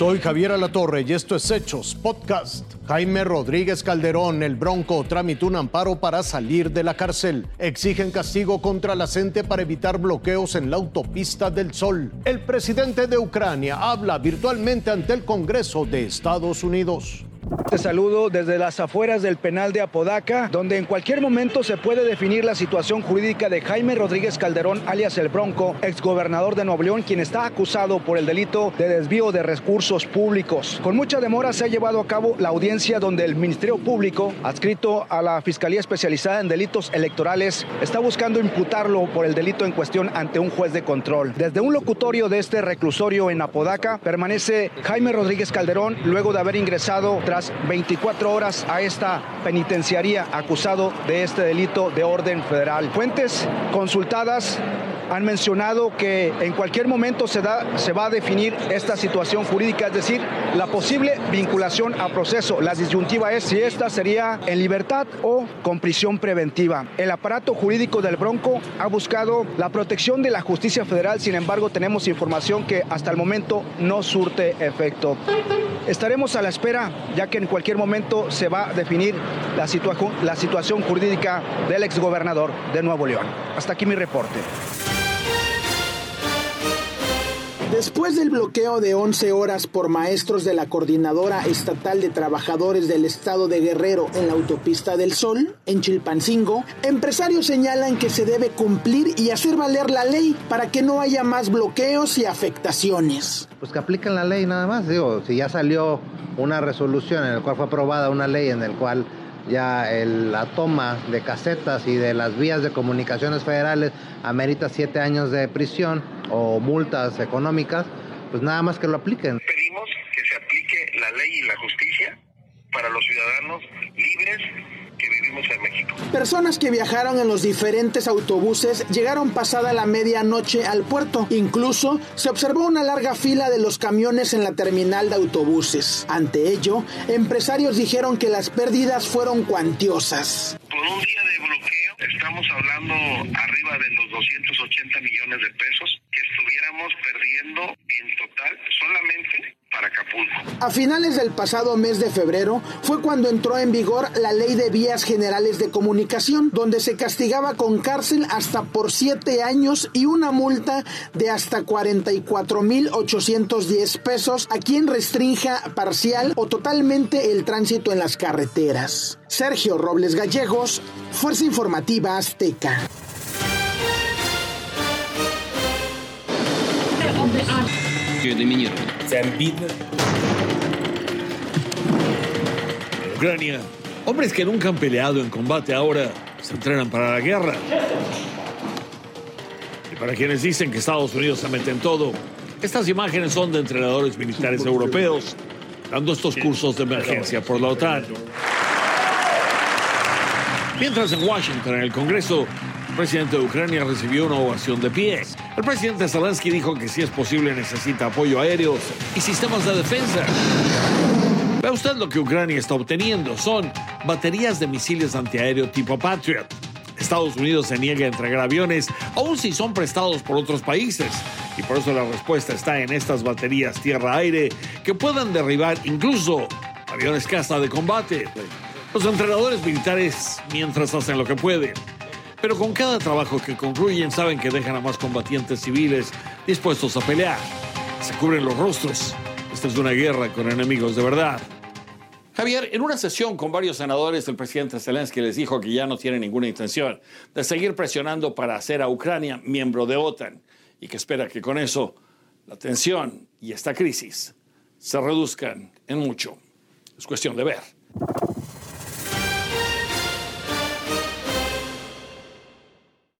Soy Javier Alatorre y esto es Hechos Podcast. Jaime Rodríguez Calderón, el Bronco, tramitó un amparo para salir de la cárcel. Exigen castigo contra la gente para evitar bloqueos en la autopista del Sol. El presidente de Ucrania habla virtualmente ante el Congreso de Estados Unidos. Te saludo desde las afueras del penal de Apodaca, donde en cualquier momento se puede definir la situación jurídica de Jaime Rodríguez Calderón, alias El Bronco, exgobernador de Nuevo León, quien está acusado por el delito de desvío de recursos públicos. Con mucha demora se ha llevado a cabo la audiencia donde el Ministerio Público, adscrito a la Fiscalía Especializada en Delitos Electorales, está buscando imputarlo por el delito en cuestión ante un juez de control. Desde un locutorio de este reclusorio en Apodaca permanece Jaime Rodríguez Calderón luego de haber ingresado tras 24 horas a esta penitenciaría acusado de este delito de orden federal. Fuentes consultadas han mencionado que en cualquier momento se, da, se va a definir esta situación jurídica, es decir, la posible vinculación a proceso. La disyuntiva es si esta sería en libertad o con prisión preventiva. El aparato jurídico del Bronco ha buscado la protección de la justicia federal, sin embargo tenemos información que hasta el momento no surte efecto. Estaremos a la espera, ya que en cualquier momento se va a definir la, situación jurídica del exgobernador de Nuevo León. Hasta aquí mi reporte. Después del bloqueo de 11 horas por maestros de la Coordinadora Estatal de Trabajadores del Estado de Guerrero en la Autopista del Sol, en Chilpancingo, empresarios señalan que se debe cumplir y hacer valer la ley para que no haya más bloqueos y afectaciones. Pues que apliquen la ley nada más, digo, si ya salió una resolución en la cual fue aprobada una ley en la cual ya la toma de casetas y de las vías de comunicaciones federales amerita siete años de prisión o multas económicas, pues nada más que lo apliquen. Pedimos que se aplique la ley y la justicia para los ciudadanos libres que vivimos en México. Personas que viajaron en los diferentes autobuses llegaron pasada la medianoche al puerto. Incluso se observó una larga fila de los camiones en la terminal de autobuses. Ante ello, empresarios dijeron que las pérdidas fueron cuantiosas. Por un día de bloqueo estamos hablando arriba de los 280 millones de pesos que estuviéramos perdiendo en total solamente para Acapulco. A finales del pasado mes de febrero fue cuando entró en vigor la Ley de Vías Generales de Comunicación, donde se castigaba con cárcel hasta por siete años y una multa de hasta 44.810 pesos a quien restrinja parcial o totalmente el tránsito en las carreteras. Sergio Robles Gallegos, Fuerza Informativa Azteca. Ucrania, hombres que nunca han peleado en combate ahora se entrenan para la guerra. Y para quienes dicen que Estados Unidos se mete en todo, estas imágenes son de entrenadores militares europeos dando estos cursos de emergencia por la OTAN. Mientras en Washington, en el Congreso, presidente de Ucrania recibió una ovación de pie. El presidente Zelensky dijo que si es posible necesita apoyo aéreo y sistemas de defensa. Vea usted lo que Ucrania está obteniendo. Son baterías de misiles antiaéreo tipo Patriot. Estados Unidos se niega a entregar aviones, aun si son prestados por otros países. Y por eso la respuesta está en estas baterías tierra-aire que puedan derribar incluso aviones caza de combate. Los entrenadores militares mientras hacen lo que pueden. Pero con cada trabajo que concluyen saben que dejan a más combatientes civiles dispuestos a pelear. Se cubren los rostros. Esta es una guerra con enemigos de verdad. Javier, en una sesión con varios senadores, el presidente Zelensky les dijo que ya no tiene ninguna intención de seguir presionando para hacer a Ucrania miembro de OTAN y que espera que con eso la tensión y esta crisis se reduzcan en mucho. Es cuestión de ver.